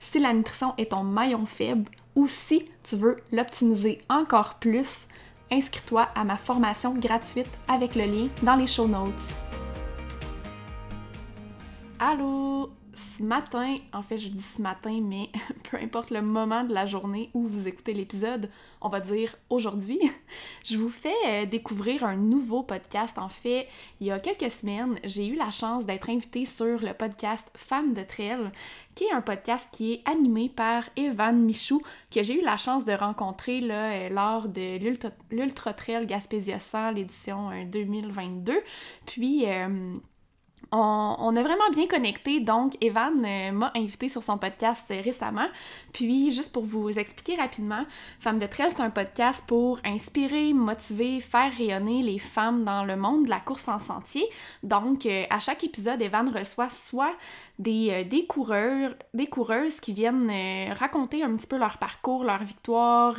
si la nutrition est ton maillon faible ou si tu veux l'optimiser encore plus, inscris-toi à ma formation gratuite avec le lien dans les show notes. Allô! Ce matin, en fait je dis ce matin, mais peu importe le moment de la journée où vous écoutez l'épisode, on va dire aujourd'hui, je vous fais euh, découvrir un nouveau podcast. En fait, il y a quelques semaines, j'ai eu la chance d'être invitée sur le podcast Femmes de Trail, qui est un podcast qui est animé par Evan Michou, que j'ai eu la chance de rencontrer là, euh, lors de l'Ultra Trail Gaspésia 100, l'édition 2022. Euh, Puis, on, a vraiment bien connecté, donc Evan euh, m'a invité sur son podcast euh, récemment. Puis, juste pour vous expliquer rapidement, Femmes de Trail, c'est un podcast pour inspirer, motiver, faire rayonner les femmes dans le monde de la course en sentier. Donc, euh, à chaque épisode, Evan reçoit soit des, des coureurs, des coureuses qui viennent raconter un petit peu leur parcours, leur victoire,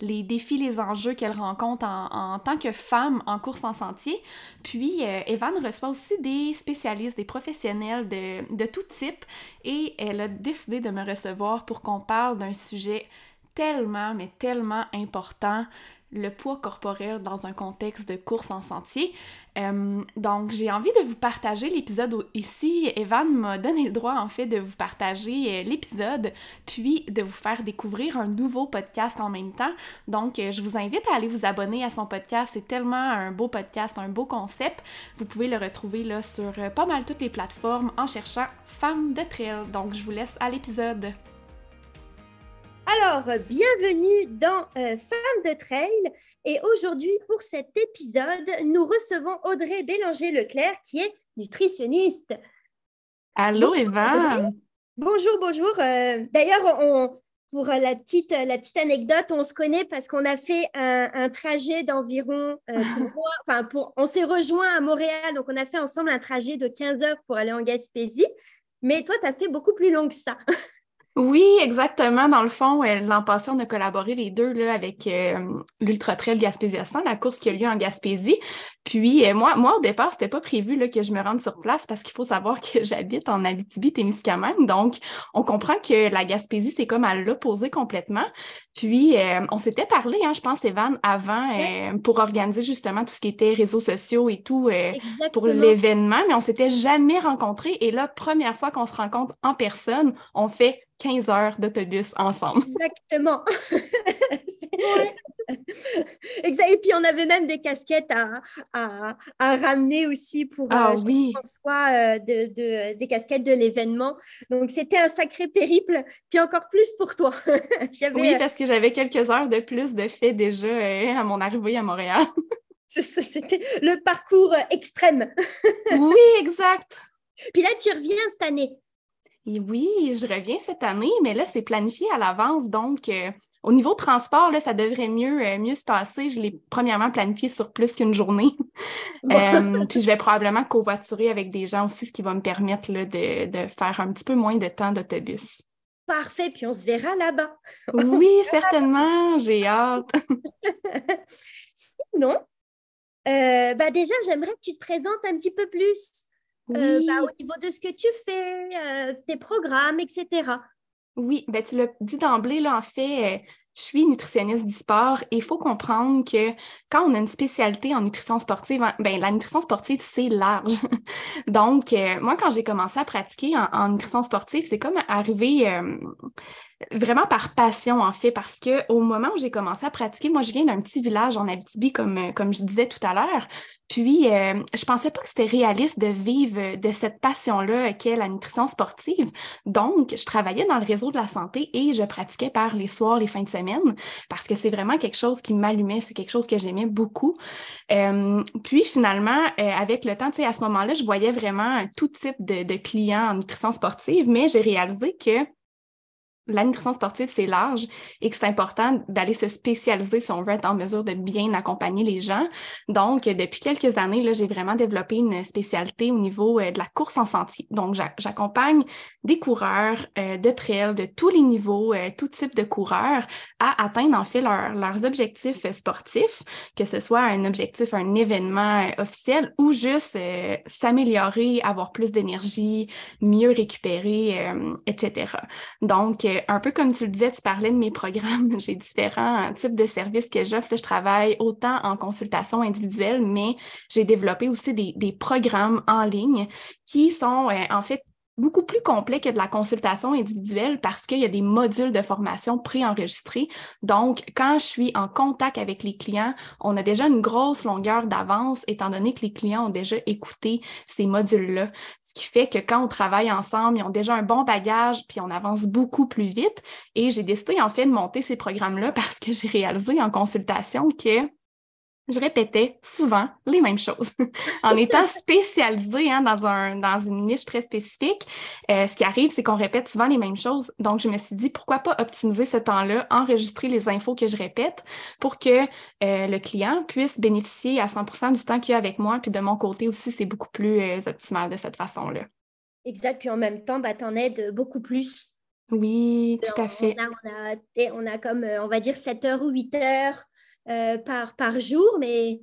les défis, les enjeux qu'elles rencontrent en, en, tant que femmes en course en sentier. Puis, Evan reçoit aussi des spécialistes des professionnels de, de tout type, et elle a décidé de me recevoir pour qu'on parle d'un sujet tellement, mais tellement important, le poids corporel dans un contexte de course en sentier. Euh, donc, j'ai envie de vous partager l'épisode ici. Evan m'a donné le droit, en fait, de vous partager euh, l'épisode, puis de vous faire découvrir un nouveau podcast en même temps. Donc, euh, je vous invite à aller vous abonner à son podcast. C'est tellement un beau podcast, un beau concept. Vous pouvez le retrouver là sur pas mal toutes les plateformes en cherchant Femmes de Trail. Donc, je vous laisse à l'épisode. Alors, bienvenue dans euh, Femmes de Trail. Et aujourd'hui, pour cet épisode, nous recevons Audrey Bélanger-Leclerc, qui est nutritionniste. Allô, Eva. Bonjour, bonjour. Euh, d'ailleurs, pour la petite, la petite anecdote, on se connaît parce qu'on a fait un, trajet d'environ. Euh, enfin, on s'est rejoint à Montréal, donc on a fait ensemble un trajet de 15 heures pour aller en Gaspésie. Mais toi, tu as fait beaucoup plus long que ça. Oui, exactement. Dans le fond, euh, l'an passé, on a collaboré les deux là, avec euh, l'Ultra Trail Gaspésia 100, la course qui a lieu en Gaspésie. Puis euh, moi, moi, au départ, c'était pas prévu là, que je me rende sur place parce qu'il faut savoir que j'habite en Abitibi-Témiscamingue. Donc, on comprend que la Gaspésie, c'est comme à l'opposé complètement. Puis, on s'était parlé, hein, je pense, Evan, avant, pour organiser justement tout ce qui était réseaux sociaux et tout pour l'événement, mais on s'était jamais rencontrés. Et là, première fois qu'on se rencontre en personne, on fait 15 heures d'autobus ensemble. Exactement. exact. Et puis, on avait même des casquettes à, à, à ramener aussi pour ah, euh, oui. François, euh, de, de, des casquettes de l'événement. Donc, c'était un sacré périple, puis encore plus pour toi. oui, parce que j'avais quelques heures de plus de fait déjà euh, à mon arrivée à Montréal. C'était le parcours extrême. oui, exact. Puis là, tu reviens cette année. Oui, je reviens cette année, mais là, c'est planifié à l'avance. Donc, euh, au niveau transport, là, ça devrait mieux, euh, mieux se passer. Je l'ai premièrement planifié sur plus qu'une journée. Euh, puis je vais probablement covoiturer avec des gens aussi, ce qui va me permettre là, de, de faire un petit peu moins de temps d'autobus. Parfait, puis on se verra là-bas. oui, certainement, j'ai hâte. Sinon, bah déjà, j'aimerais que tu te présentes un petit peu plus. Euh, bah, au niveau de ce que tu fais, euh, tes programmes, etc. Oui, ben tu l'as dit d'emblée, là, en fait, euh, je suis nutritionniste du sport et il faut comprendre que quand on a une spécialité en nutrition sportive, ben, la nutrition sportive, c'est large. Donc, moi, quand j'ai commencé à pratiquer en, nutrition sportive, c'est comme arrivé vraiment par passion, en fait, parce que au moment où j'ai commencé à pratiquer, moi, je viens d'un petit village en Abitibi, comme, comme je disais tout à l'heure. Puis, euh, je pensais pas que c'était réaliste de vivre de cette passion-là qu'est la nutrition sportive. Donc, je travaillais dans le réseau de la santé et je pratiquais par les soirs, les fins de semaine, parce que c'est vraiment quelque chose qui m'allumait, c'est quelque chose que j'aimais beaucoup. Puis, finalement, euh, avec le temps, tu sais, à ce moment-là, je voyais vraiment tout type de, de clients en nutrition sportive, mais j'ai réalisé que la nutrition sportive, c'est large et que c'est important d'aller se spécialiser si on veut être en mesure de bien accompagner les gens. Donc, depuis quelques années, j'ai vraiment développé une spécialité au niveau euh, de la course en sentier. Donc, j'accompagne des coureurs euh, de trail de tous les niveaux, euh, tout type de coureurs à atteindre en fait leurs objectifs sportifs, que ce soit un objectif, un événement officiel ou juste s'améliorer, avoir plus d'énergie, mieux récupérer, etc. Donc, un peu comme tu le disais, tu parlais de mes programmes. J'ai différents types de services que j'offre. Je travaille autant en consultation individuelle, mais j'ai développé aussi des, programmes en ligne qui sont euh, en fait beaucoup plus complet que de la consultation individuelle parce qu'il y a des modules de formation préenregistrés. Donc, quand je suis en contact avec les clients, on a déjà une grosse longueur d'avance étant donné que les clients ont déjà écouté ces modules-là. Ce qui fait que quand on travaille ensemble, ils ont déjà un bon bagage, puis on avance beaucoup plus vite. Et j'ai décidé en fait de monter ces programmes-là parce que j'ai réalisé en consultation que je répétais souvent les mêmes choses. en étant spécialisée hein, dans, un, dans une niche très spécifique, euh, ce qui arrive, c'est qu'on répète souvent les mêmes choses. Donc, je me suis dit, pourquoi pas optimiser ce temps-là, enregistrer les infos que je répète pour que euh, le client puisse bénéficier à 100% du temps qu'il a avec moi. Puis de mon côté aussi, c'est beaucoup plus euh, optimal de cette façon-là. Exact. Puis en même temps, bah, tu en aides beaucoup plus. Oui, tout à fait. On a, on a, comme, on va dire, 7 heures ou 8 heures euh, par, par jour, mais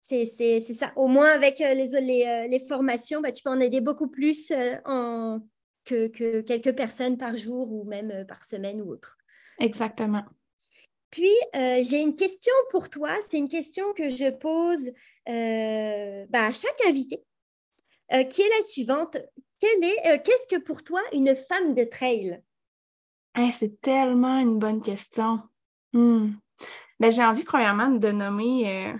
c'est ça. Au moins, avec euh, les, les, euh, les formations, bah, tu peux en aider beaucoup plus en, que, que, quelques personnes par jour ou même par semaine ou autre. Exactement. Puis, j'ai une question pour toi. C'est une question que je pose bah, à chaque invité, qui est la suivante. Qu'est-ce que pour toi une femme de trail? Eh, c'est tellement une bonne question. Hmm. Ben, j'ai envie, premièrement, de nommer euh,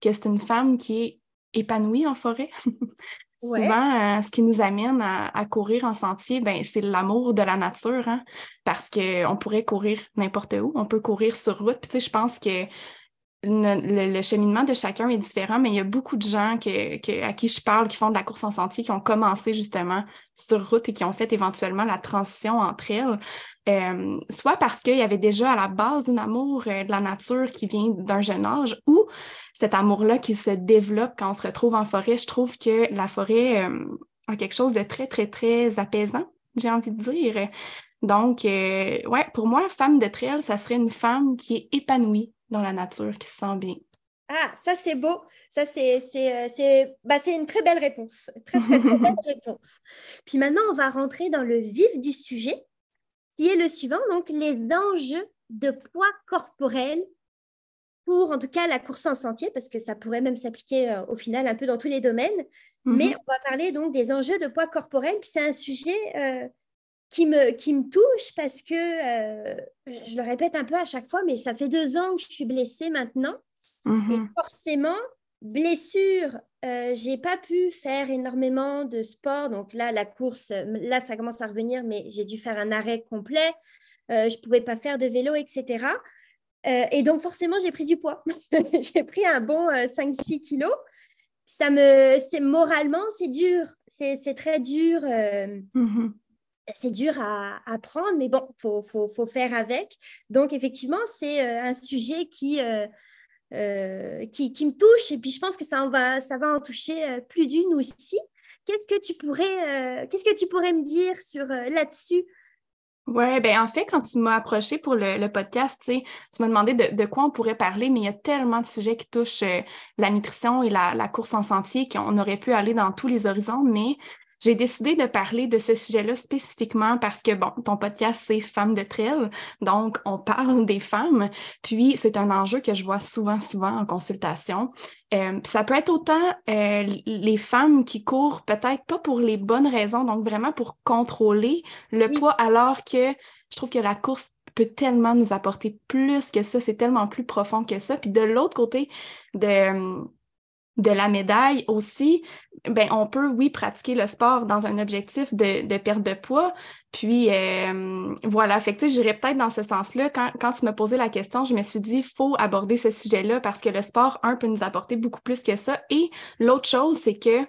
que c'est une femme qui est épanouie en forêt. Souvent, euh, ce qui nous amène à, courir en sentier, ben, c'est l'amour de la nature, hein, parce qu'on pourrait courir n'importe où, on peut courir sur route. Puis, tu sais, je pense que le, cheminement de chacun est différent, mais il y a beaucoup de gens que, à qui je parle qui font de la course en sentier, qui ont commencé justement sur route et qui ont fait éventuellement la transition entre elles. Euh, soit parce qu'il y avait déjà à la base un amour euh, de la nature qui vient d'un jeune âge, ou cet amour-là qui se développe quand on se retrouve en forêt. Je trouve que la forêt euh, a quelque chose de très, très, très apaisant, j'ai envie de dire. Donc, ouais, pour moi, femme de trail, ça serait une femme qui est épanouie dans la nature, qui se sent bien. Ah, ça c'est beau. Ça c'est c'est bah, une très belle réponse. Très, très, très belle réponse. Puis maintenant, on va rentrer dans le vif du sujet, qui est le suivant, donc les enjeux de poids corporel pour en tout cas la course en sentier, parce que ça pourrait même s'appliquer euh, au final un peu dans tous les domaines. Mm-hmm. Mais on va parler donc des enjeux de poids corporel. Puis c'est un sujet euh, qui me, qui me touche parce que, euh, je le répète un peu à chaque fois, mais ça fait deux ans que je suis blessée maintenant. Et mhm. forcément, blessure, euh, j'ai pas pu faire énormément de sport. Donc là, la course, là, ça commence à revenir, mais j'ai dû faire un arrêt complet. Euh, je pouvais pas faire de vélo, etc. Euh, et donc, forcément, j'ai pris du poids. j'ai pris un bon 5-6 kilos. Ça me, c'est moralement, c'est dur. C'est très dur. Mhm c'est dur à, à, prendre, mais bon, il faut, faut, faut, faire avec. Donc, effectivement, c'est un sujet qui, qui, qui, me touche et puis je pense que ça, va, ça va en toucher plus d'une aussi. Qu'est-ce que tu pourrais, qu'est-ce que tu pourrais me dire sur là-dessus? Oui, ben en fait, quand tu m'as approché pour le, podcast, tu m'as demandé de, quoi on pourrait parler, mais il y a tellement de sujets qui touchent euh, la nutrition et la course en sentier qu'on aurait pu aller dans tous les horizons, mais j'ai décidé de parler de ce sujet-là spécifiquement parce que, bon, ton podcast, c'est Femmes de Trail, donc on parle des femmes, puis c'est un enjeu que je vois souvent, souvent en consultation. Euh, ça peut être autant euh, les femmes qui courent peut-être pas pour les bonnes raisons, donc vraiment pour contrôler le poids, alors que je trouve que la course peut tellement nous apporter plus que ça, c'est tellement plus profond que ça. Puis de l'autre côté de de la médaille aussi, ben, on peut, oui, pratiquer le sport dans un objectif de, perte de poids. Puis, euh, voilà, fait que, j'irais peut-être dans ce sens-là. Quand, quand tu me posais la question, je me suis dit, faut aborder ce sujet-là parce que le sport, un, peut nous apporter beaucoup plus que ça. Et l'autre chose, c'est que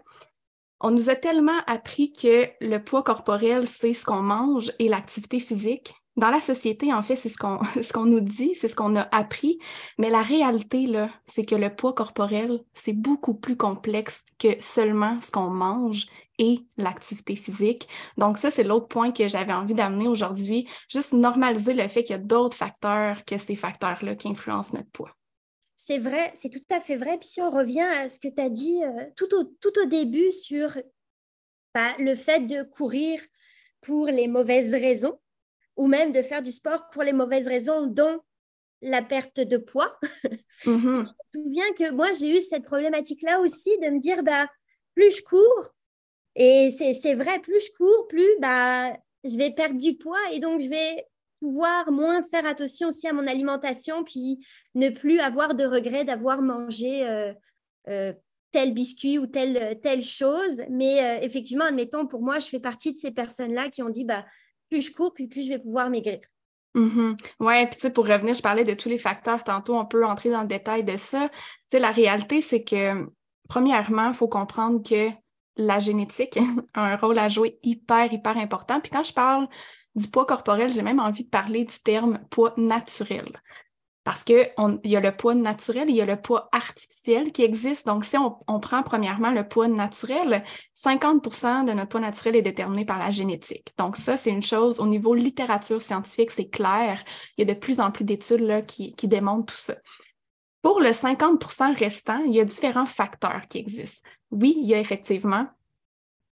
on nous a tellement appris que le poids corporel, c'est ce qu'on mange et l'activité physique dans la société, en fait, c'est ce qu'on ce nous dit, c'est ce qu'on a appris, mais la réalité, là, c'est que le poids corporel, c'est beaucoup plus complexe que seulement ce qu'on mange et l'activité physique. Donc ça, c'est l'autre point que j'avais envie d'amener aujourd'hui, juste normaliser le fait qu'il y a d'autres facteurs que ces facteurs-là qui influencent notre poids. C'est vrai, c'est tout à fait vrai. Puis si on revient à ce que tu as dit euh, tout, au, tout au début sur bah, le fait de courir pour les mauvaises raisons, ou même de faire du sport pour les mauvaises raisons, dont la perte de poids. Mm-hmm. je me souviens que moi, j'ai eu cette problématique-là aussi de me dire, bah, plus je cours, et c'est vrai, plus je cours, plus bah, je vais perdre du poids et donc je vais pouvoir moins faire attention aussi à mon alimentation, puis ne plus avoir de regret d'avoir mangé euh, euh, tel biscuit ou telle, telle chose. Mais euh, effectivement, admettons, pour moi, je fais partie de ces personnes-là qui ont dit, bah, plus je cours, puis plus je vais pouvoir maigrir. Mm-hmm. Oui, puis tu sais, pour revenir, je parlais de tous les facteurs. Tantôt, on peut entrer dans le détail de ça. Tu sais, la réalité, c'est que, premièrement, il faut comprendre que la génétique a un rôle à jouer hyper, hyper important. Puis quand je parle du poids corporel, j'ai même envie de parler du terme poids naturel. Parce qu'il y a le poids naturel il y a le poids artificiel qui existe. Donc, si on, on prend premièrement le poids naturel, 50% de notre poids naturel est déterminé par la génétique. Donc, ça, c'est une chose, au niveau littérature scientifique, c'est clair. Il y a de plus en plus d'études qui, qui démontrent tout ça. Pour le 50% restant, il y a différents facteurs qui existent. Oui, il y a effectivement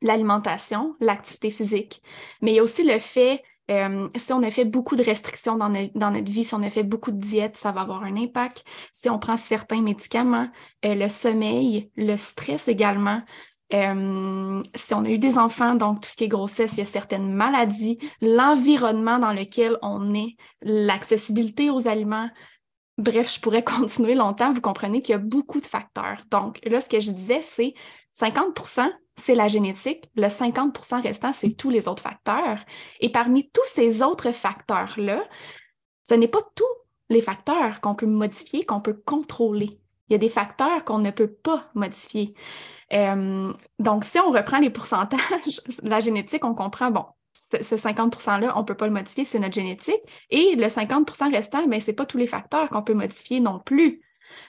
l'alimentation, l'activité physique, mais il y a aussi le fait euh, si on a fait beaucoup de restrictions dans, notre vie, si on a fait beaucoup de diètes, ça va avoir un impact. Si on prend certains médicaments, euh, le sommeil, le stress également. Euh, si on a eu des enfants, donc tout ce qui est grossesse, il y a certaines maladies, l'environnement dans lequel on est, l'accessibilité aux aliments. Bref, je pourrais continuer longtemps. Vous comprenez qu'il y a beaucoup de facteurs. Donc là, ce que je disais, c'est 50% c'est la génétique. Le 50% restant, c'est tous les autres facteurs. Et parmi tous ces autres facteurs-là, ce n'est pas tous les facteurs qu'on peut modifier, qu'on peut contrôler. Il y a des facteurs qu'on ne peut pas modifier. Euh, donc, si on reprend les pourcentages, la génétique, on comprend, bon, ce, 50 %-là, on ne peut pas le modifier, c'est notre génétique. Et le 50% restant, mais ce n'est pas tous les facteurs qu'on peut modifier non plus.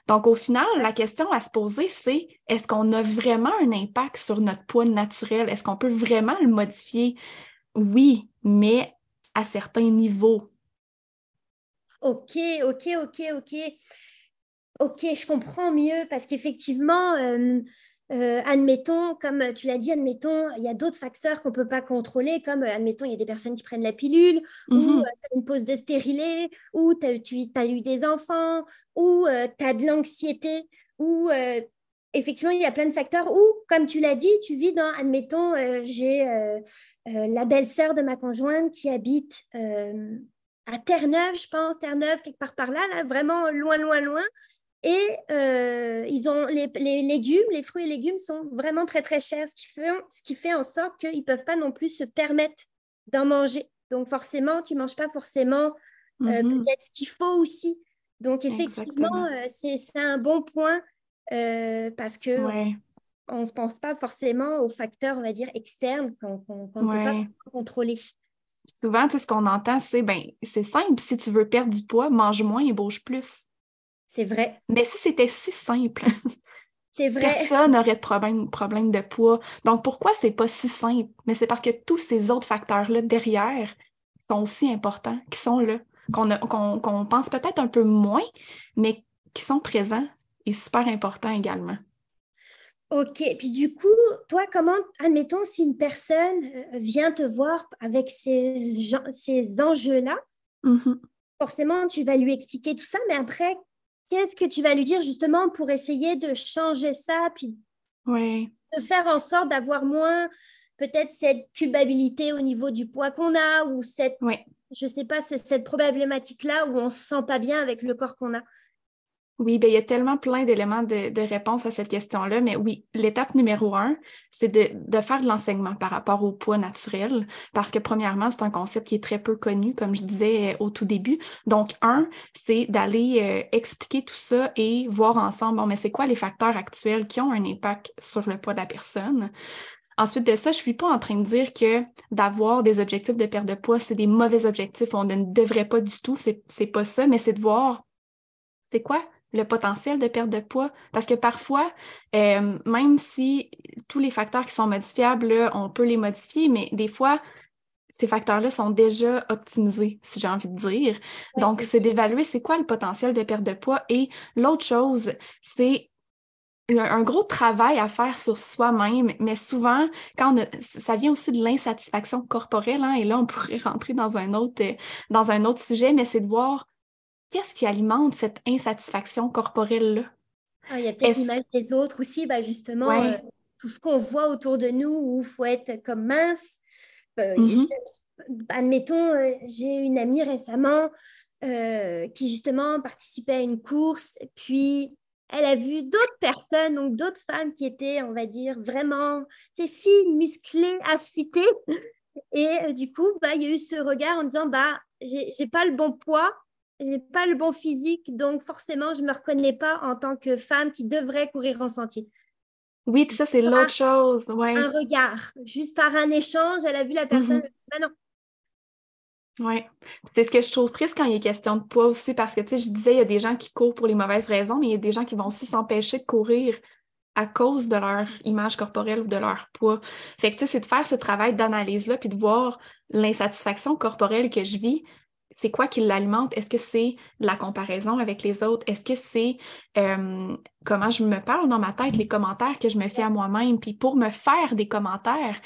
Donc, au final, la question à se poser, c'est est-ce qu'on a vraiment un impact sur notre poids naturel? Est-ce qu'on peut vraiment le modifier? Oui, mais à certains niveaux. OK, OK, OK, OK. OK, je comprends mieux parce qu'effectivement, euh, euh, admettons, comme tu l'as dit, admettons, il y a d'autres facteurs qu'on ne peut pas contrôler, comme, euh, admettons, il y a des personnes qui prennent la pilule, ou mm-hmm. euh, tu as une pause de stérilet, ou tu as, eu des enfants, ou tu as de l'anxiété, ou effectivement, il y a plein de facteurs, ou, comme tu l'as dit, tu vis dans, admettons, j'ai la belle-sœur de ma conjointe qui habite à Terre-Neuve, je pense, Terre-Neuve, quelque part par là, là, vraiment loin, loin, loin. Et euh, ils ont les, légumes, les fruits et légumes sont vraiment très très chers, ce qui fait, ce qui fait en sorte qu'ils ne peuvent pas non plus se permettre d'en manger. Donc forcément, tu ne manges pas forcément euh, mm-hmm. peut-être ce qu'il faut aussi. Donc effectivement, euh, c'est un bon point parce que on ne pense pas forcément aux facteurs, on va dire, externes qu'on ne peut pas contrôler. Souvent, ce qu'on entend, c'est ben, c'est simple, si tu veux perdre du poids, mange moins et bouge plus. C'est vrai. Mais si c'était si simple, c'est vrai. Personne n'aurait de problème, problème de poids. Donc, pourquoi c'est pas si simple? Mais c'est parce que tous ces autres facteurs-là derrière sont aussi importants, qui sont là, qu'on pense peut-être un peu moins, mais qui sont présents et super importants également. Ok, puis du coup, toi, comment, admettons, si une personne euh, vient te voir avec ces, ces enjeux-là, mm-hmm. forcément, tu vas lui expliquer tout ça, mais après, qu'est-ce que tu vas lui dire justement pour essayer de changer ça, puis de faire en sorte d'avoir moins peut-être cette culpabilité au niveau du poids qu'on a ou cette, je sais pas, cette problématique-là où on se sent pas bien avec le corps qu'on a? Oui, ben, il y a tellement plein d'éléments de, de, réponse à cette question-là, mais oui, l'étape numéro un, c'est de, de, faire de l'enseignement par rapport au poids naturel, parce que premièrement, c'est un concept qui est très peu connu, comme je disais euh, au tout début. Donc, un, c'est d'aller euh, expliquer tout ça et voir ensemble, bon, mais c'est quoi les facteurs actuels qui ont un impact sur le poids de la personne? Ensuite de ça, je ne suis pas en train de dire que d'avoir des objectifs de perte de poids, c'est des mauvais objectifs, on ne devrait pas du tout, c'est pas ça, mais c'est de voir c'est quoi le potentiel de perte de poids. Parce que parfois, euh, même si tous les facteurs qui sont modifiables, on peut les modifier, mais des fois, ces facteurs-là sont déjà optimisés, si j'ai envie de dire. Donc, c'est d'évaluer c'est quoi le potentiel de perte de poids. Et l'autre chose, c'est un gros travail à faire sur soi-même, mais souvent, quand ça vient aussi de l'insatisfaction corporelle, hein, et là, on pourrait rentrer dans un autre, dans un autre sujet, mais c'est de voir qu'est-ce qui alimente cette insatisfaction corporelle-là? Ah, il y a peut-être l'image des autres aussi, bah, justement, euh, tout ce qu'on voit autour de nous où il faut être comme mince. Euh, mm-hmm. admettons, euh, j'ai une amie récemment qui justement participait à une course, puis elle a vu d'autres personnes, donc d'autres femmes qui étaient, on va dire, vraiment, ces filles musclées, affûtées. Et du coup, bah, il y a eu ce regard en disant, bah, j'ai pas le bon poids, n'ai pas le bon physique, donc forcément, je ne me reconnais pas en tant que femme qui devrait courir en sentier. Oui, ça, c'est l'autre chose. Ouais. Un regard, juste par un échange, elle a vu la personne. Mm non. Oui, c'est ce que je trouve triste quand il est question de poids aussi, parce que, tu sais, je disais, il y a des gens qui courent pour les mauvaises raisons, mais il y a des gens qui vont aussi s'empêcher de courir à cause de leur image corporelle ou de leur poids. Fait que, tu sais, c'est de faire ce travail d'analyse-là, puis de voir l'insatisfaction corporelle que je vis, c'est quoi qui l'alimente? Est-ce que c'est la comparaison avec les autres? Est-ce que c'est comment je me parle dans ma tête, les commentaires que je me fais à moi-même? Puis pour me faire des commentaires,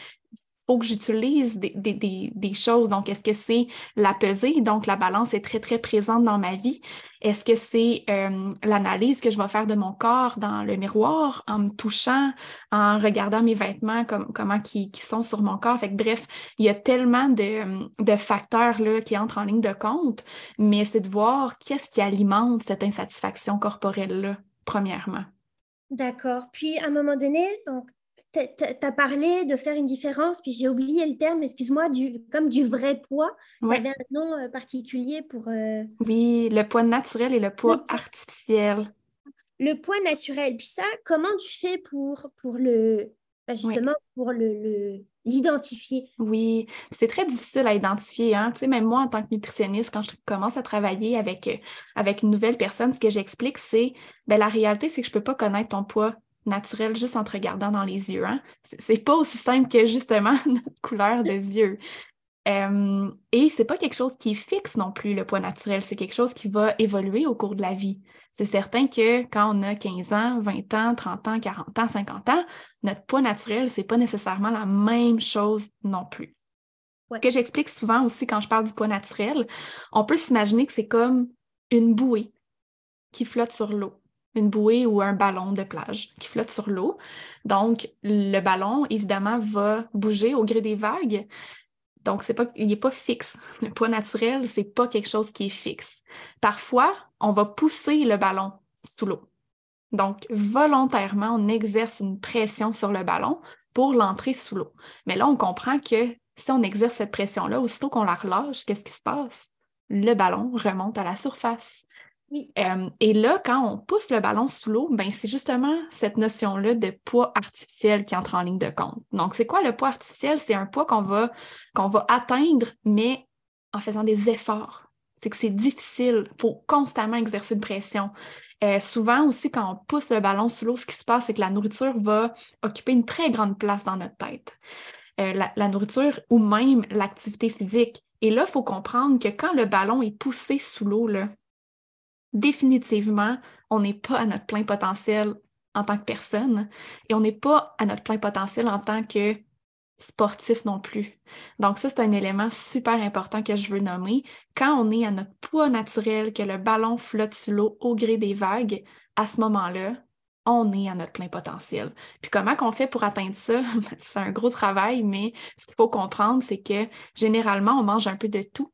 que j'utilise des, choses. Donc, est-ce que c'est la pesée? Donc, la balance est très, très présente dans ma vie. Est-ce que c'est euh, l'analyse que je vais faire de mon corps dans le miroir en me touchant, en regardant mes vêtements, comme, comment qui sont sur mon corps? Fait que, bref, il y a tellement de, de facteurs là, qui entrent en ligne de compte, mais c'est de voir qu'est-ce qui alimente cette insatisfaction corporelle-là, premièrement. D'accord. Puis, à un moment donné, donc, tu as parlé de faire une différence, puis j'ai oublié le terme, excuse-moi, du, comme du vrai poids. Il y avait un nom euh, particulier pour... Euh, oui, le poids naturel et le poids artificiel. Le poids naturel. Puis ça, comment tu fais pour, pour le... Ben, justement, pour le, l'identifier? Oui, c'est très difficile à identifier. Hein? Tu sais, même moi, en tant que nutritionniste, quand je commence à travailler avec, avec une nouvelle personne, ce que j'explique, c'est ben, la réalité, c'est que je ne peux pas connaître ton poids naturel juste en te regardant dans les yeux. Hein? C'est pas aussi simple que justement notre couleur de yeux. Euh, et c'est pas quelque chose qui est fixe non plus, le poids naturel. C'est quelque chose qui va évoluer au cours de la vie. C'est certain que quand on a 15 ans, 20 ans, 30 ans, 40 ans, 50 ans, notre poids naturel, c'est pas nécessairement la même chose non plus. Ce que j'explique souvent aussi quand je parle du poids naturel, on peut s'imaginer que c'est comme une bouée qui flotte sur l'eau une bouée ou un ballon de plage qui flotte sur l'eau. Donc, le ballon, évidemment, va bouger au gré des vagues. Donc, c'est pas, il n'est pas fixe. Le poids naturel, c'est pas quelque chose qui est fixe. Parfois, on va pousser le ballon sous l'eau. Donc, volontairement, on exerce une pression sur le ballon pour l'entrer sous l'eau. Mais là, on comprend que si on exerce cette pression-là, aussitôt qu'on la relâche, qu'est-ce qui se passe? Le ballon remonte à la surface. Euh, et là, quand on pousse le ballon sous l'eau, ben, c'est justement cette notion-là de poids artificiel qui entre en ligne de compte. Donc, c'est quoi le poids artificiel? C'est un poids qu'on va, va atteindre, mais en faisant des efforts. C'est que c'est difficile, il faut constamment exercer de pression. Euh, souvent aussi, quand on pousse le ballon sous l'eau, ce qui se passe, c'est que la nourriture va occuper une très grande place dans notre tête. Euh, la, nourriture ou même l'activité physique. Et là, il faut comprendre que quand le ballon est poussé sous l'eau, définitivement, on n'est pas à notre plein potentiel en tant que personne et on n'est pas à notre plein potentiel en tant que sportif non plus. Donc ça, c'est un élément super important que je veux nommer. Quand on est à notre poids naturel, que le ballon flotte sous l'eau au gré des vagues, à ce moment-là, on est à notre plein potentiel. Puis comment qu'on fait pour atteindre ça? c'est un gros travail, mais ce qu'il faut comprendre, c'est que généralement, on mange un peu de tout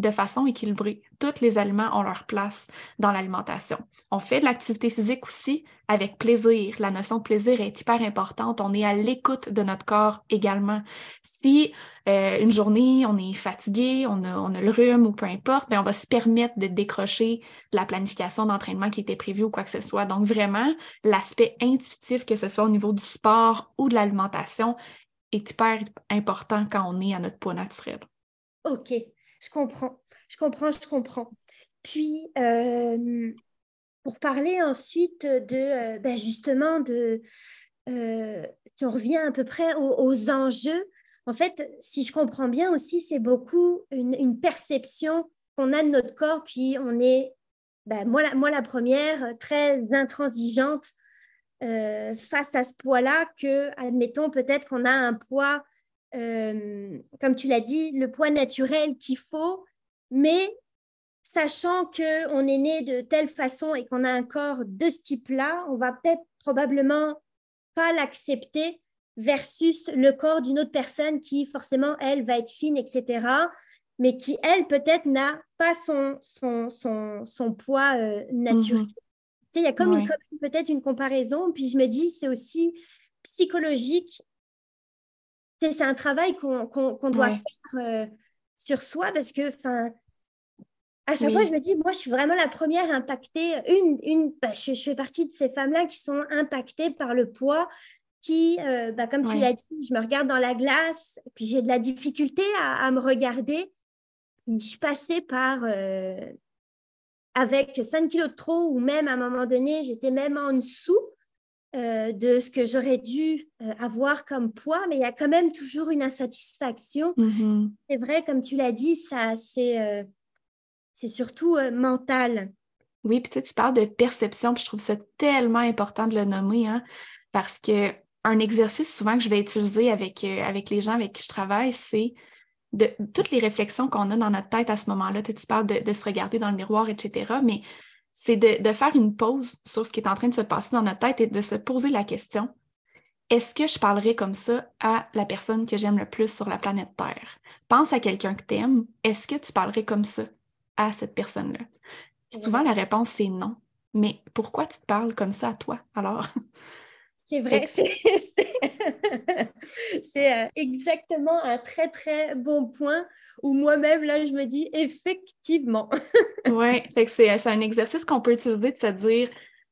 de façon équilibrée. Tous les aliments ont leur place dans l'alimentation. On fait de l'activité physique aussi avec plaisir. La notion de plaisir est hyper importante. On est à l'écoute de notre corps également. Si euh, une journée, on est fatigué, on a, le rhume ou peu importe, bien, on va se permettre de décrocher la planification d'entraînement qui était prévue ou quoi que ce soit. Donc vraiment, l'aspect intuitif, que ce soit au niveau du sport ou de l'alimentation, est hyper important quand on est à notre poids naturel. OK. Je comprends, je comprends, je comprends. Puis, euh, pour parler ensuite de, euh, ben justement, de, euh, reviens à peu près aux, enjeux. En fait, si je comprends bien aussi, c'est beaucoup une, perception qu'on a de notre corps, puis on est, ben moi, la, moi la première, très intransigeante face à ce poids-là, que, admettons, peut-être qu'on a un poids euh, comme tu l'as dit, le poids naturel qu'il faut, mais sachant qu'on est né de telle façon et qu'on a un corps de ce type-là, on va peut-être probablement pas l'accepter versus le corps d'une autre personne qui forcément, elle, va être fine, etc., mais qui, elle, peut-être n'a pas son, son, son, son poids euh, naturel. Mhm. Il y a comme peut-être une comparaison, puis je me dis, c'est aussi psychologique c'est un travail qu'on doit faire euh, sur soi parce que, enfin, à chaque fois, je me dis, moi, je suis vraiment la première impactée. Une, une, bah, je, fais partie de ces femmes-là qui sont impactées par le poids, qui, euh, bah, comme tu l'as dit, je me regarde dans la glace, puis j'ai de la difficulté à, me regarder. Je passée par, euh, avec 5 kilos de trop, ou même à un moment donné, j'étais même en dessous. Euh, de ce que j'aurais dû euh, avoir comme poids, mais il y a quand même toujours une insatisfaction. Mm-hmm. C'est vrai, comme tu l'as dit, ça, c'est, euh, c'est surtout mental. Oui, puis tu parles de perception, puis je trouve ça tellement important de le nommer, hein, parce que un exercice souvent que je vais utiliser avec, avec les gens avec qui je travaille, c'est de toutes les réflexions qu'on a dans notre tête à ce moment-là. Tu parles de, de, se regarder dans le miroir, etc. Mais c'est de, faire une pause sur ce qui est en train de se passer dans notre tête et de se poser la question est-ce que je parlerai comme ça à la personne que j'aime le plus sur la planète Terre? Pense à quelqu'un que tu aimes. Est-ce que tu parlerais comme ça à cette personne-là? Souvent, la réponse, c'est non. Mais pourquoi tu te parles comme ça à toi alors? C'est vrai, c'est euh, exactement un très, très bon point où moi-même, là, je me dis effectivement. oui, c'est un exercice qu'on peut utiliser de se dire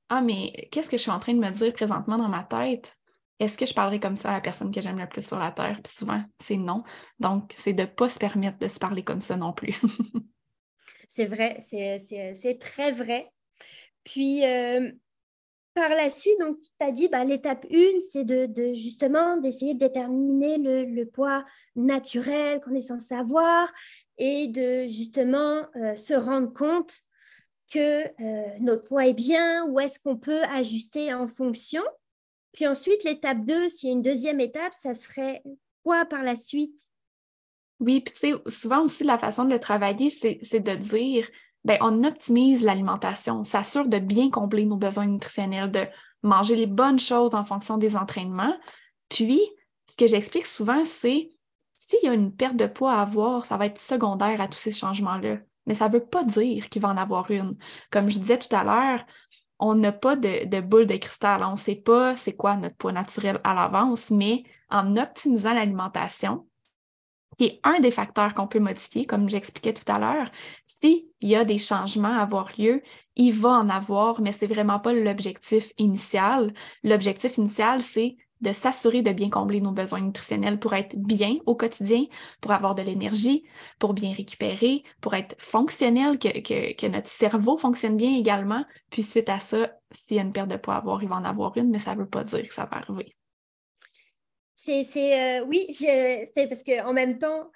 Ah, mais qu'est-ce que je suis en train de me dire présentement dans ma tête? Est-ce que je parlerai comme ça à la personne que j'aime le plus sur la Terre? Puis souvent, c'est non. Donc, c'est de ne pas se permettre de se parler comme ça non plus. c'est vrai, c'est très vrai. Puis, euh, par la suite, donc, tu as dit, bah, l'étape 1, c'est de, justement d'essayer de déterminer le, poids naturel qu'on est censé avoir et de justement euh, se rendre compte que euh, notre poids est bien, ou est-ce qu'on peut ajuster en fonction. Puis ensuite, l'étape 2, s'il y a une deuxième étape, ça serait quoi par la suite? Oui, puis tu sais, souvent aussi, la façon de le travailler, c'est de dire, ben, on optimise l'alimentation, on s'assure de bien combler nos besoins nutritionnels, de manger les bonnes choses en fonction des entraînements. Puis, ce que j'explique souvent, c'est s'il y a une perte de poids à avoir, ça va être secondaire à tous ces changements-là. Mais ça ne veut pas dire qu'il va en avoir une. Comme je disais tout à l'heure, on n'a pas de, boule de cristal. On ne sait pas c'est quoi notre poids naturel à l'avance, mais en optimisant l'alimentation, qui est un des facteurs qu'on peut modifier, comme j'expliquais tout à l'heure. S'il y a des changements à avoir lieu, il va en avoir, mais c'est vraiment pas l'objectif initial. L'objectif initial, c'est de s'assurer de bien combler nos besoins nutritionnels pour être bien au quotidien, pour avoir de l'énergie, pour bien récupérer, pour être fonctionnel, que, que, notre cerveau fonctionne bien également. Puis suite à ça, s'il y a une perte de poids à avoir, il va en avoir une, mais ça ne veut pas dire que ça va arriver. C'est, euh, oui, c'est parce qu'en même temps,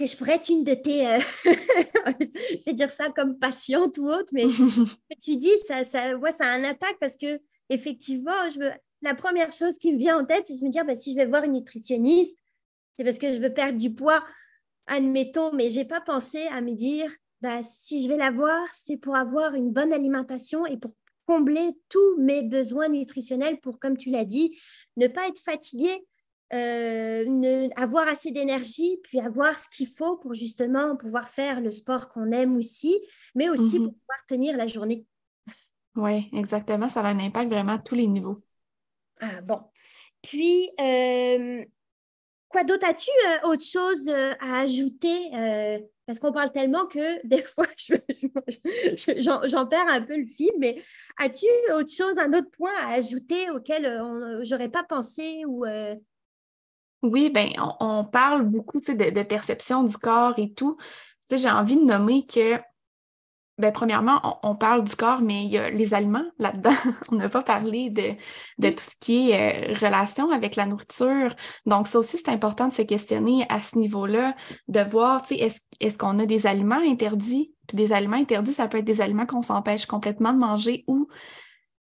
je pourrais être une de tes, euh, je vais dire ça comme patiente ou autre, mais tu dis, ça, ça, ouais, ça a un impact parce que effectivement, je la première chose qui me vient en tête, c'est de me dire, bah, si je vais voir une nutritionniste, c'est parce que je veux perdre du poids, admettons, mais je n'ai pas pensé à me dire, bah, si je vais la voir, c'est pour avoir une bonne alimentation et pour combler tous mes besoins nutritionnels pour, comme tu l'as dit, ne pas être fatigué, euh, avoir assez d'énergie, puis avoir ce qu'il faut pour justement pouvoir faire le sport qu'on aime aussi, mais aussi mhm. pour pouvoir tenir la journée. Oui, exactement. Ça a un impact vraiment à tous les niveaux. Ah, bon. Puis, euh, quoi d'autre? As-tu euh, autre chose à ajouter Parce qu'on parle tellement que des fois, j'en perds un peu le fil, mais as-tu autre chose, un autre point à ajouter auquel j'aurais pas pensé ou Oui, ben, on, parle beaucoup de, de, perception du corps et tout. J'ai envie de nommer que ben, premièrement, on, parle du corps, mais il y a les aliments là-dedans. on n'a pas parlé de, de, tout ce qui est euh, relation avec la nourriture. Donc, ça aussi, c'est important de se questionner à ce niveau-là, de voir, est-ce est qu'on a des aliments interdits? Puis des aliments interdits, ça peut être des aliments qu'on s'empêche complètement de manger ou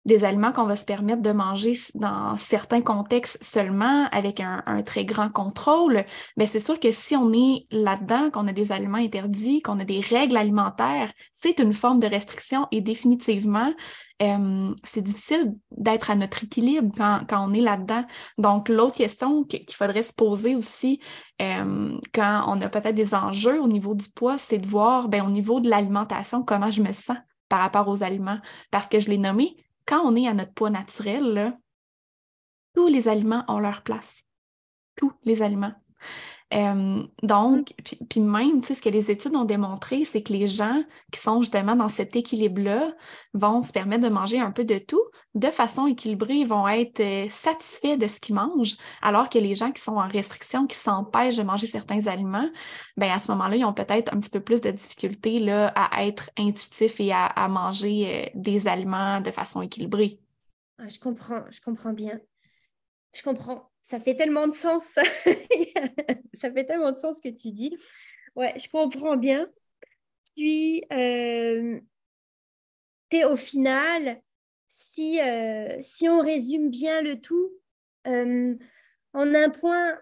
des aliments qu'on va se permettre de manger dans certains contextes seulement avec un, très grand contrôle, mais c'est sûr que si on est là-dedans, qu'on a des aliments interdits, qu'on a des règles alimentaires, c'est une forme de restriction et définitivement, c'est difficile d'être à notre équilibre quand, on est là-dedans. Donc, l'autre question qu'il faudrait se poser aussi quand on a peut-être des enjeux au niveau du poids, c'est de voir ben, au niveau de l'alimentation comment je me sens par rapport aux aliments. Parce que je l'ai nommé, quand on est à notre poids naturel, tous les aliments ont leur place. Tous les aliments. Donc, mmh. puis, même, tu sais, ce que les études ont démontré, c'est que les gens qui sont justement dans cet équilibre-là vont se permettre de manger un peu de tout de façon équilibrée, ils vont être euh, satisfaits de ce qu'ils mangent, alors que les gens qui sont en restriction, qui s'empêchent de manger certains aliments, ben à ce moment-là, ils ont peut-être un petit peu plus de difficultés là, à être intuitifs et à, manger euh, des aliments de façon équilibrée. Ah, je comprends, je comprends bien. Je comprends ça fait tellement de sens. ça fait tellement de sens ce que tu dis. Ouais, je comprends bien. Puis, euh, es au final, si, euh, si on résume bien le tout, euh, en un point,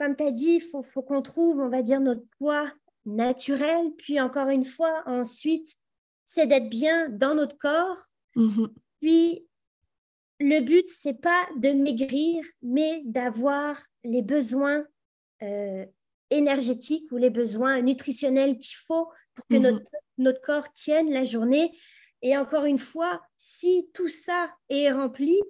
comme tu as dit, il faut, faut qu'on trouve, on va dire, notre poids naturel. Puis, encore une fois, ensuite, c'est d'être bien dans notre corps. Mm-hmm. Puis, le but, c'est pas de maigrir, mais d'avoir les besoins euh, énergétiques ou les besoins nutritionnels qu'il faut pour que mhm. notre, corps tienne la journée. Et encore une fois, si tout ça est rempli,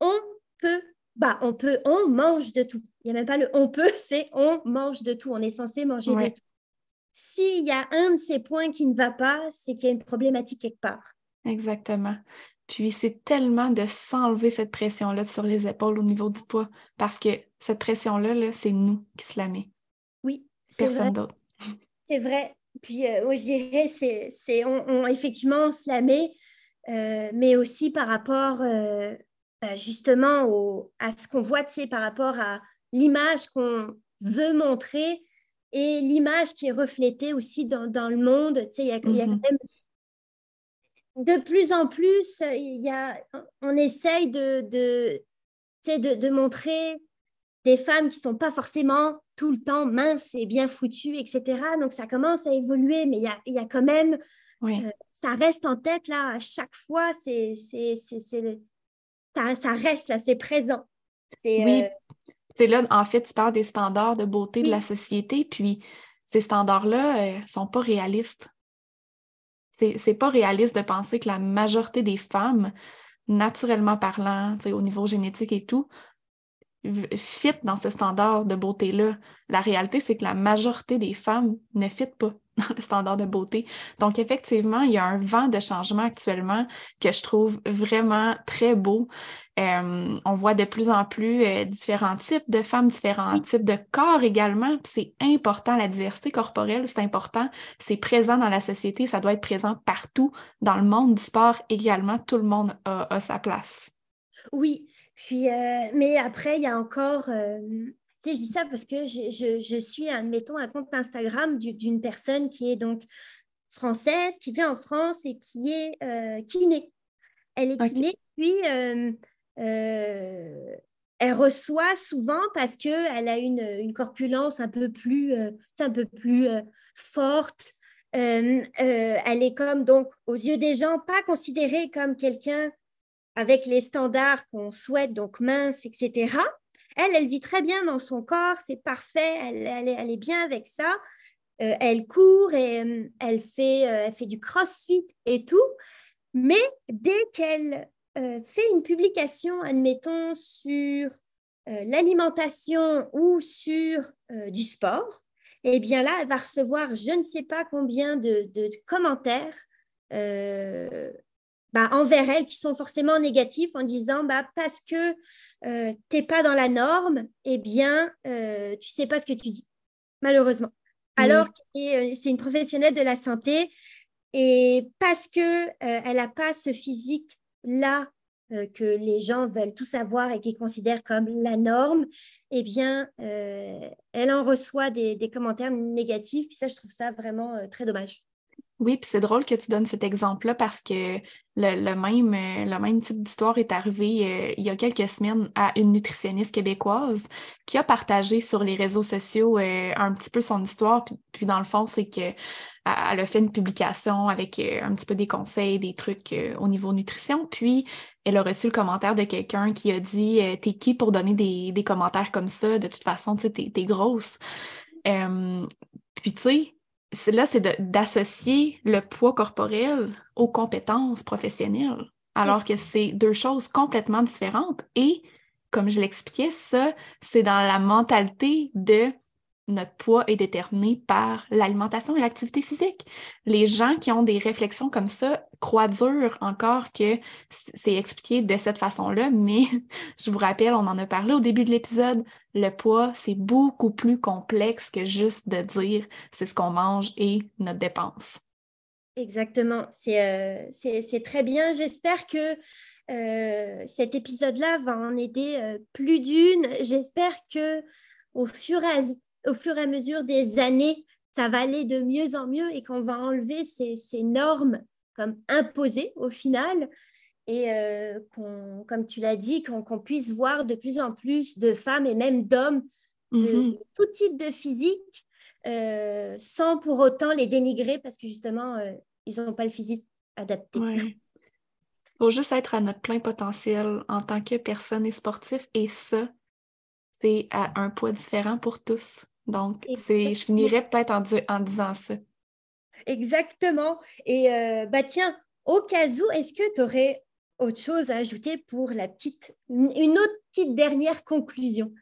on peut, bah, on peut, on mange de tout. Il n'y a même pas le on peut, c'est on mange de tout. On est censé manger de tout. S'il y a un de ces points qui ne va pas, c'est qu'il y a une problématique quelque part. Exactement. Puis c'est tellement de s'enlever cette pression-là sur les épaules au niveau du poids, parce que cette pression-là, c'est nous qui se la met. Oui, personne d'autre. C'est vrai. Puis euh, je dirais, c'est, on, effectivement, on se la met, euh, mais aussi par rapport euh, bah, justement au, à ce qu'on voit, tu sais, par rapport à l'image qu'on veut montrer et l'image qui est reflétée aussi dans, dans le monde. Tu sais, il y a, y a, mm-hmm. quand même de plus en plus, il y a, on essaye de, de, de, de montrer des femmes qui sont pas forcément tout le temps minces et bien foutues, etc. Donc, ça commence à évoluer, mais il y a, y a, quand même... Euh, ça reste en tête, là, à chaque fois, c'est, c'est, c'est, ça, ça, reste, là, c'est présent. oui, euh, c'est là, en fait, tu parles des standards de beauté de la société, puis ces standards-là ne euh, sont pas réalistes c'est pas réaliste de penser que la majorité des femmes, naturellement parlant, au niveau génétique et tout, fit dans ce standard de beauté-là. La réalité, c'est que la majorité des femmes ne fit pas le standard de beauté. Donc, effectivement, il y a un vent de changement actuellement que je trouve vraiment très beau. Euh, on voit de plus en plus euh, différents types de femmes, différents types de corps également. C'est important, la diversité corporelle, c'est important. C'est présent dans la société, ça doit être présent partout. Dans le monde du sport également, tout le monde a, sa place. Oui, puis, euh, mais après, il y a encore je dis ça parce que je, je, suis, admettons, un compte Instagram d'une personne qui est donc française, qui vit en France et qui est euh, kiné. Elle est kiné, puis euh, euh, elle reçoit souvent parce qu'elle a une, une, corpulence un peu plus, un peu plus forte. elle est comme, donc, aux yeux des gens, pas considérée comme quelqu'un avec les standards qu'on souhaite, donc mince, etc. Elle, elle vit très bien dans son corps, c'est parfait, elle, est, bien avec ça. Euh, elle court et euh, elle, fait, euh, elle fait du crossfit et tout. Mais dès qu'elle fait une publication, admettons, sur l'alimentation ou sur du sport, eh bien là, elle va recevoir je ne sais pas combien de commentaires bah, envers elle qui sont forcément négatifs en disant bah, parce que euh, tu n'es pas dans la norme, eh bien, euh, tu ne sais pas ce que tu dis, malheureusement. Alors que euh, c'est une professionnelle de la santé et parce qu'elle elle n'a pas ce physique-là que les gens veulent tout savoir et qu'ils considèrent comme la norme, eh bien, elle en reçoit des, des, commentaires négatifs. Puis ça, je trouve ça vraiment très dommage. Oui, puis c'est drôle que tu donnes cet exemple-là parce que le, même, euh, le type d'histoire est arrivé euh, il y a quelques semaines à une nutritionniste québécoise qui a partagé sur les réseaux sociaux euh, un petit peu son histoire. Puis, dans le fond, c'est qu'elle a fait une publication avec un petit peu des conseils, des trucs au niveau nutrition. Puis elle a reçu le commentaire de quelqu'un qui a dit T'es qui pour donner des, commentaires comme ça? De toute façon, tu sais, t'es grosse. puis tu sais, là, c'est d'associer le poids corporel aux compétences professionnelles, alors que c'est deux choses complètement différentes. Et, comme je l'expliquais, ça, c'est dans la mentalité de notre poids est déterminé par l'alimentation et l'activité physique. Les gens qui ont des réflexions comme ça croient dur encore que c'est expliqué de cette façon-là, mais je vous rappelle, on en a parlé au début de l'épisode, le poids, c'est beaucoup plus complexe que juste de dire c'est ce qu'on mange et notre dépense. Exactement, c'est euh, très bien. J'espère que euh, cet épisode-là va en aider euh, plus d'une. J'espère que au fur et à au fur et à mesure des années, ça va aller de mieux en mieux et qu'on va enlever ces, normes comme imposées au final et euh, comme tu l'as dit, qu'on puisse voir de plus en plus de femmes et même d'hommes de, mm-hmm. tout type de physique euh, sans pour autant les dénigrer parce que justement, euh, ils n'ont pas le physique adapté. Il faut juste être à notre plein potentiel en tant que personne et sportif et ça, c'est à un poids différent pour tous. Donc, c'est, je finirais peut-être en, disant ça. Exactement. Et euh, bah tiens, au cas où, est-ce que tu aurais autre chose à ajouter pour la petite, une autre petite dernière conclusion?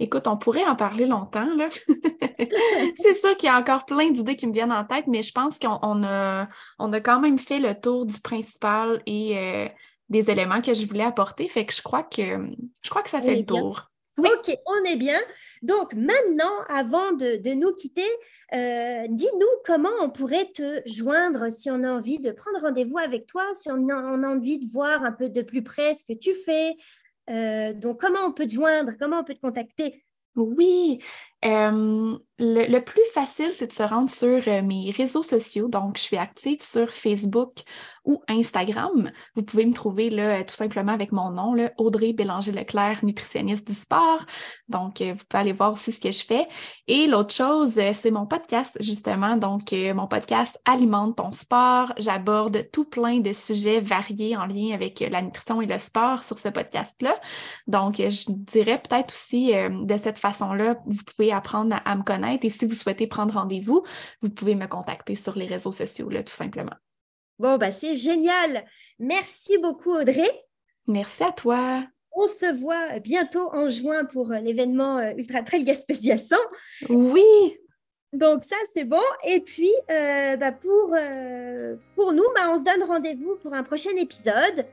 Écoute, on pourrait en parler longtemps, là. c'est ça qu'il y a encore plein d'idées qui me viennent en tête, mais je pense qu'on a, on a quand même fait le tour du principal et euh, des éléments que je voulais apporter. Fait que je crois que je crois que ça fait le tour. Ok, on est bien. Donc maintenant, avant de, nous quitter, euh, dis-nous comment on pourrait te joindre si on a envie de prendre rendez-vous avec toi, si on a, envie de voir un peu de plus près ce que tu fais. Euh, donc comment on peut te joindre, comment on peut te contacter? Oui, le, plus facile, c'est de se rendre sur euh, mes réseaux sociaux. Donc, je suis active sur Facebook ou Instagram. Vous pouvez me trouver là, tout simplement avec mon nom, Audrey Bélanger-Leclerc, nutritionniste du sport. Donc, euh, vous pouvez aller voir aussi ce que je fais. Et l'autre chose, euh, c'est mon podcast, justement. Donc, mon podcast Alimente ton sport. J'aborde tout plein de sujets variés en lien avec la nutrition et le sport sur ce podcast-là. Donc, je dirais peut-être aussi de cette façon-là, vous pouvez apprendre à, à me connaître et si vous souhaitez prendre rendez-vous, vous pouvez me contacter sur les réseaux sociaux, là, tout simplement. Bon, bah, c'est génial. Merci beaucoup, Audrey. Merci à toi. On se voit bientôt en juin pour l'événement Ultra Trail Gaspésia 100. Oui! Donc ça, c'est bon. Et puis, bah, pour, pour nous, bah, on se donne rendez-vous pour un prochain épisode.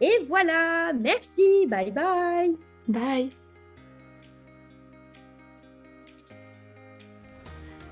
Et voilà, merci, bye bye. Bye.